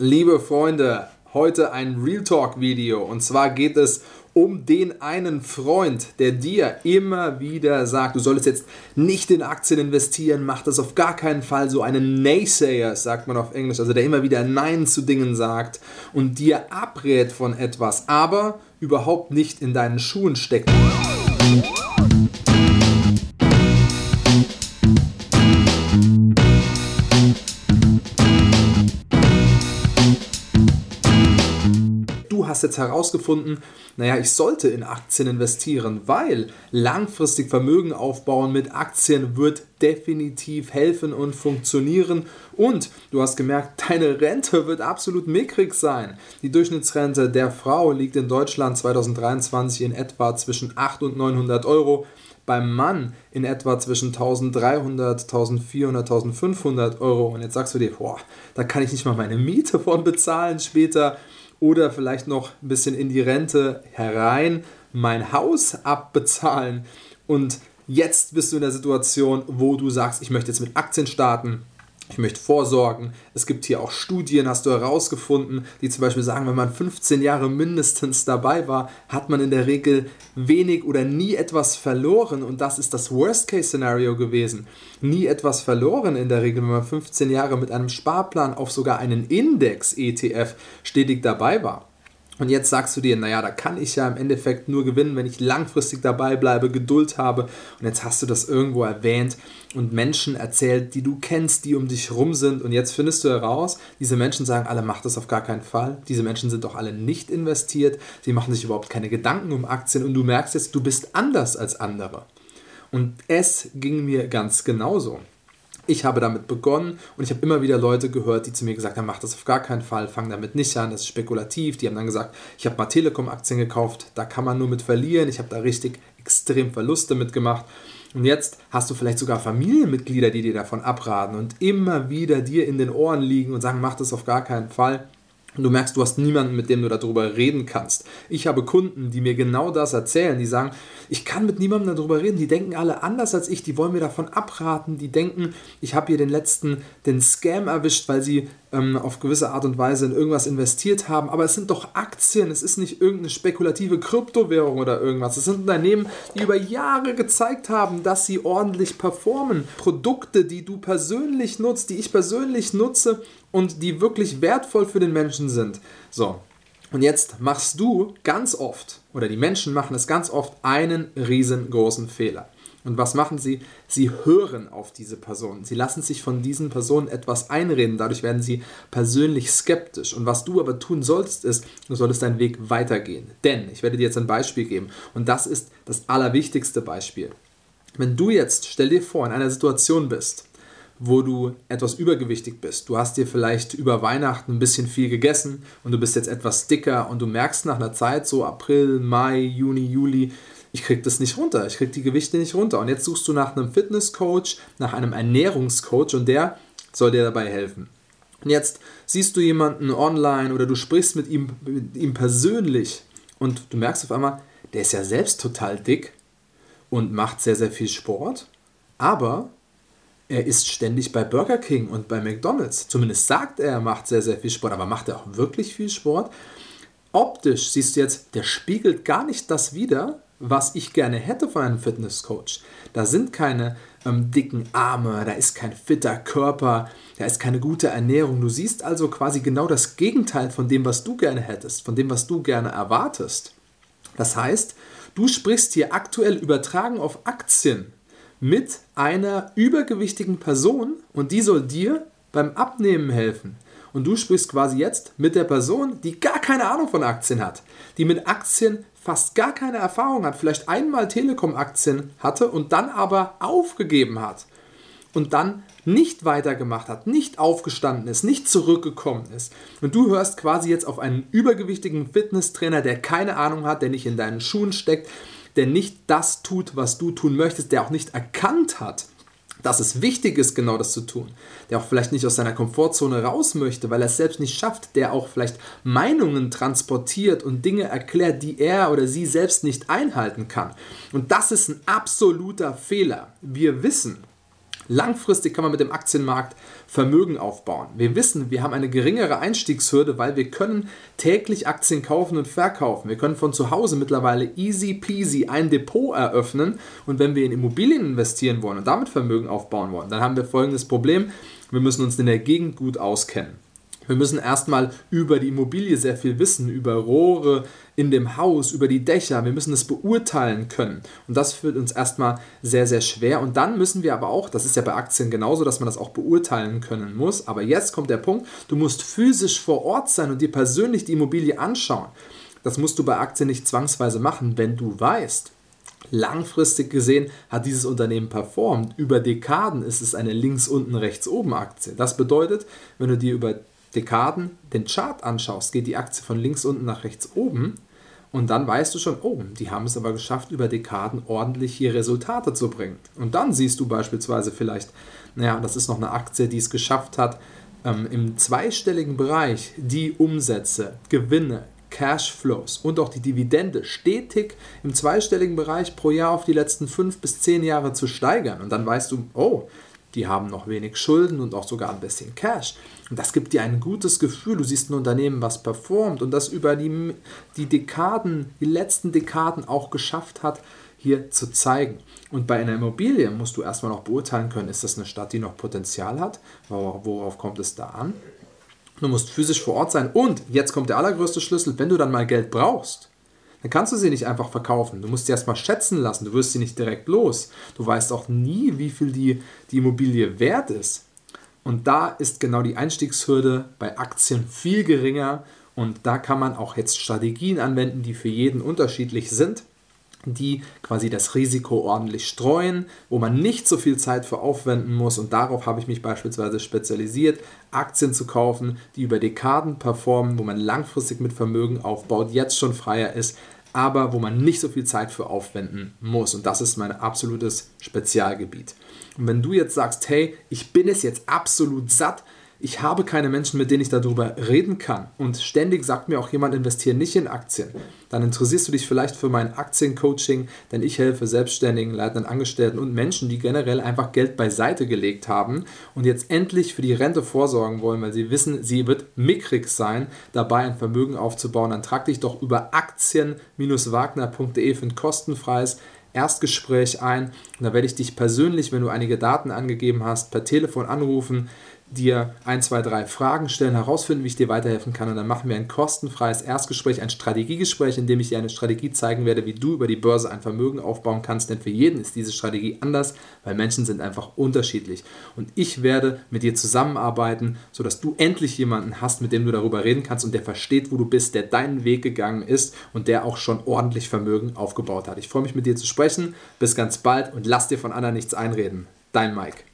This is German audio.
Liebe Freunde, heute ein Real Talk Video und zwar geht es um den einen Freund, der dir immer wieder sagt, du solltest jetzt nicht in Aktien investieren, mach das auf gar keinen Fall, so einen Naysayer, sagt man auf Englisch, also der immer wieder Nein zu Dingen sagt und dir abrät von etwas, aber überhaupt nicht in deinen Schuhen steckt. Hast jetzt herausgefunden, naja, ich sollte in Aktien investieren, weil langfristig Vermögen aufbauen mit Aktien wird definitiv helfen und funktionieren. Und du hast gemerkt, deine Rente wird absolut mickrig sein. Die Durchschnittsrente der Frau liegt in Deutschland 2023 in etwa zwischen 800 und 900 Euro beim Mann in etwa zwischen 1300, 1400, 1500 Euro. Und jetzt sagst du dir, boah, da kann ich nicht mal meine Miete von bezahlen später oder vielleicht noch ein bisschen in die Rente herein mein Haus abbezahlen. Und jetzt bist du in der Situation, wo du sagst, ich möchte jetzt mit Aktien starten ich möchte vorsorgen. Es gibt hier auch Studien, hast du herausgefunden, die zum Beispiel sagen, wenn man 15 Jahre mindestens dabei war, hat man in der Regel wenig oder nie etwas verloren. Und das ist das Worst-Case-Szenario gewesen. Nie etwas verloren in der Regel, wenn man 15 Jahre mit einem Sparplan auf sogar einen Index-ETF stetig dabei war. Und jetzt sagst du dir, naja, da kann ich ja im Endeffekt nur gewinnen, wenn ich langfristig dabei bleibe, Geduld habe. Und jetzt hast du das irgendwo erwähnt und Menschen erzählt, die du kennst, die um dich rum sind. Und jetzt findest du heraus, diese Menschen sagen alle, mach das auf gar keinen Fall. Diese Menschen sind doch alle nicht investiert. Sie machen sich überhaupt keine Gedanken um Aktien. Und du merkst jetzt, du bist anders als andere. Und es ging mir ganz genauso. Ich habe damit begonnen und ich habe immer wieder Leute gehört, die zu mir gesagt haben, mach das auf gar keinen Fall, fang damit nicht an, das ist spekulativ. Die haben dann gesagt, ich habe mal Telekom-Aktien gekauft, da kann man nur mit verlieren. Ich habe da richtig extrem Verluste mitgemacht. Und jetzt hast du vielleicht sogar Familienmitglieder, die dir davon abraten und immer wieder dir in den Ohren liegen und sagen, mach das auf gar keinen Fall. Du merkst, du hast niemanden, mit dem du darüber reden kannst. Ich habe Kunden, die mir genau das erzählen. Die sagen, ich kann mit niemandem darüber reden. Die denken alle anders als ich. Die wollen mir davon abraten. Die denken, ich habe hier den letzten, den Scam erwischt, weil sie ähm, auf gewisse Art und Weise in irgendwas investiert haben. Aber es sind doch Aktien. Es ist nicht irgendeine spekulative Kryptowährung oder irgendwas. Es sind Unternehmen, die über Jahre gezeigt haben, dass sie ordentlich performen. Produkte, die du persönlich nutzt, die ich persönlich nutze und die wirklich wertvoll für den Menschen sind. So, und jetzt machst du ganz oft, oder die Menschen machen es ganz oft, einen riesengroßen Fehler. Und was machen sie? Sie hören auf diese Personen. Sie lassen sich von diesen Personen etwas einreden. Dadurch werden sie persönlich skeptisch. Und was du aber tun sollst, ist, du solltest deinen Weg weitergehen. Denn, ich werde dir jetzt ein Beispiel geben. Und das ist das allerwichtigste Beispiel. Wenn du jetzt, stell dir vor, in einer Situation bist, wo du etwas übergewichtig bist. Du hast dir vielleicht über Weihnachten ein bisschen viel gegessen und du bist jetzt etwas dicker und du merkst nach einer Zeit, so April, Mai, Juni, Juli, ich krieg das nicht runter, ich krieg die Gewichte nicht runter. Und jetzt suchst du nach einem Fitnesscoach, nach einem Ernährungscoach und der soll dir dabei helfen. Und jetzt siehst du jemanden online oder du sprichst mit ihm, mit ihm persönlich und du merkst auf einmal, der ist ja selbst total dick und macht sehr, sehr viel Sport, aber er ist ständig bei Burger King und bei McDonald's. Zumindest sagt er, er macht sehr, sehr viel Sport, aber macht er auch wirklich viel Sport? Optisch siehst du jetzt, der spiegelt gar nicht das wider, was ich gerne hätte von einem Fitnesscoach. Da sind keine ähm, dicken Arme, da ist kein fitter Körper, da ist keine gute Ernährung. Du siehst also quasi genau das Gegenteil von dem, was du gerne hättest, von dem, was du gerne erwartest. Das heißt, du sprichst hier aktuell übertragen auf Aktien mit einer übergewichtigen Person und die soll dir beim Abnehmen helfen. Und du sprichst quasi jetzt mit der Person, die gar keine Ahnung von Aktien hat, die mit Aktien fast gar keine Erfahrung hat, vielleicht einmal Telekom-Aktien hatte und dann aber aufgegeben hat und dann nicht weitergemacht hat, nicht aufgestanden ist, nicht zurückgekommen ist. Und du hörst quasi jetzt auf einen übergewichtigen Fitnesstrainer, der keine Ahnung hat, der nicht in deinen Schuhen steckt, der nicht das tut, was du tun möchtest, der auch nicht erkannt hat, dass es wichtig ist, genau das zu tun, der auch vielleicht nicht aus seiner Komfortzone raus möchte, weil er es selbst nicht schafft, der auch vielleicht Meinungen transportiert und Dinge erklärt, die er oder sie selbst nicht einhalten kann. Und das ist ein absoluter Fehler. Wir wissen, Langfristig kann man mit dem Aktienmarkt Vermögen aufbauen. Wir wissen, wir haben eine geringere Einstiegshürde, weil wir können täglich Aktien kaufen und verkaufen. Wir können von zu Hause mittlerweile easy peasy ein Depot eröffnen und wenn wir in Immobilien investieren wollen und damit Vermögen aufbauen wollen, dann haben wir folgendes Problem. Wir müssen uns in der Gegend gut auskennen. Wir müssen erstmal über die Immobilie sehr viel wissen, über Rohre in dem Haus, über die Dächer. Wir müssen es beurteilen können. Und das führt uns erstmal sehr, sehr schwer. Und dann müssen wir aber auch, das ist ja bei Aktien genauso, dass man das auch beurteilen können muss. Aber jetzt kommt der Punkt, du musst physisch vor Ort sein und dir persönlich die Immobilie anschauen. Das musst du bei Aktien nicht zwangsweise machen, wenn du weißt, Langfristig gesehen hat dieses Unternehmen performt. Über Dekaden ist es eine links unten rechts oben Aktie. Das bedeutet, wenn du dir über Dekaden den Chart anschaust, geht die Aktie von links unten nach rechts oben und dann weißt du schon, oh, die haben es aber geschafft, über Dekaden ordentlich hier Resultate zu bringen. Und dann siehst du beispielsweise vielleicht, naja, das ist noch eine Aktie, die es geschafft hat, ähm, im zweistelligen Bereich die Umsätze, Gewinne, Cashflows und auch die Dividende stetig im zweistelligen Bereich pro Jahr auf die letzten fünf bis zehn Jahre zu steigern. Und dann weißt du, oh, die haben noch wenig Schulden und auch sogar ein bisschen Cash. Und das gibt dir ein gutes Gefühl. Du siehst ein Unternehmen, was performt und das über die, die Dekaden, die letzten Dekaden auch geschafft hat, hier zu zeigen. Und bei einer Immobilie musst du erstmal noch beurteilen können, ist das eine Stadt, die noch Potenzial hat? Worauf kommt es da an? Du musst physisch vor Ort sein. Und jetzt kommt der allergrößte Schlüssel, wenn du dann mal Geld brauchst, dann kannst du sie nicht einfach verkaufen. Du musst sie erstmal schätzen lassen. Du wirst sie nicht direkt los. Du weißt auch nie, wie viel die, die Immobilie wert ist. Und da ist genau die Einstiegshürde bei Aktien viel geringer. Und da kann man auch jetzt Strategien anwenden, die für jeden unterschiedlich sind die quasi das Risiko ordentlich streuen, wo man nicht so viel Zeit für aufwenden muss. Und darauf habe ich mich beispielsweise spezialisiert, Aktien zu kaufen, die über Dekaden performen, wo man langfristig mit Vermögen aufbaut, jetzt schon freier ist, aber wo man nicht so viel Zeit für aufwenden muss. Und das ist mein absolutes Spezialgebiet. Und wenn du jetzt sagst, hey, ich bin es jetzt absolut satt, ich habe keine Menschen, mit denen ich darüber reden kann. Und ständig sagt mir auch jemand, investiere nicht in Aktien. Dann interessierst du dich vielleicht für mein Aktiencoaching, denn ich helfe Selbstständigen, leitenden Angestellten und Menschen, die generell einfach Geld beiseite gelegt haben und jetzt endlich für die Rente vorsorgen wollen, weil sie wissen, sie wird mickrig sein, dabei ein Vermögen aufzubauen. Dann trag dich doch über aktien-wagner.de für ein kostenfreies Erstgespräch ein. Und da werde ich dich persönlich, wenn du einige Daten angegeben hast, per Telefon anrufen dir ein, zwei, drei Fragen stellen, herausfinden, wie ich dir weiterhelfen kann. Und dann machen wir ein kostenfreies Erstgespräch, ein Strategiegespräch, in dem ich dir eine Strategie zeigen werde, wie du über die Börse ein Vermögen aufbauen kannst. Denn für jeden ist diese Strategie anders, weil Menschen sind einfach unterschiedlich. Und ich werde mit dir zusammenarbeiten, sodass du endlich jemanden hast, mit dem du darüber reden kannst und der versteht, wo du bist, der deinen Weg gegangen ist und der auch schon ordentlich Vermögen aufgebaut hat. Ich freue mich mit dir zu sprechen. Bis ganz bald und lass dir von anderen nichts einreden. Dein Mike.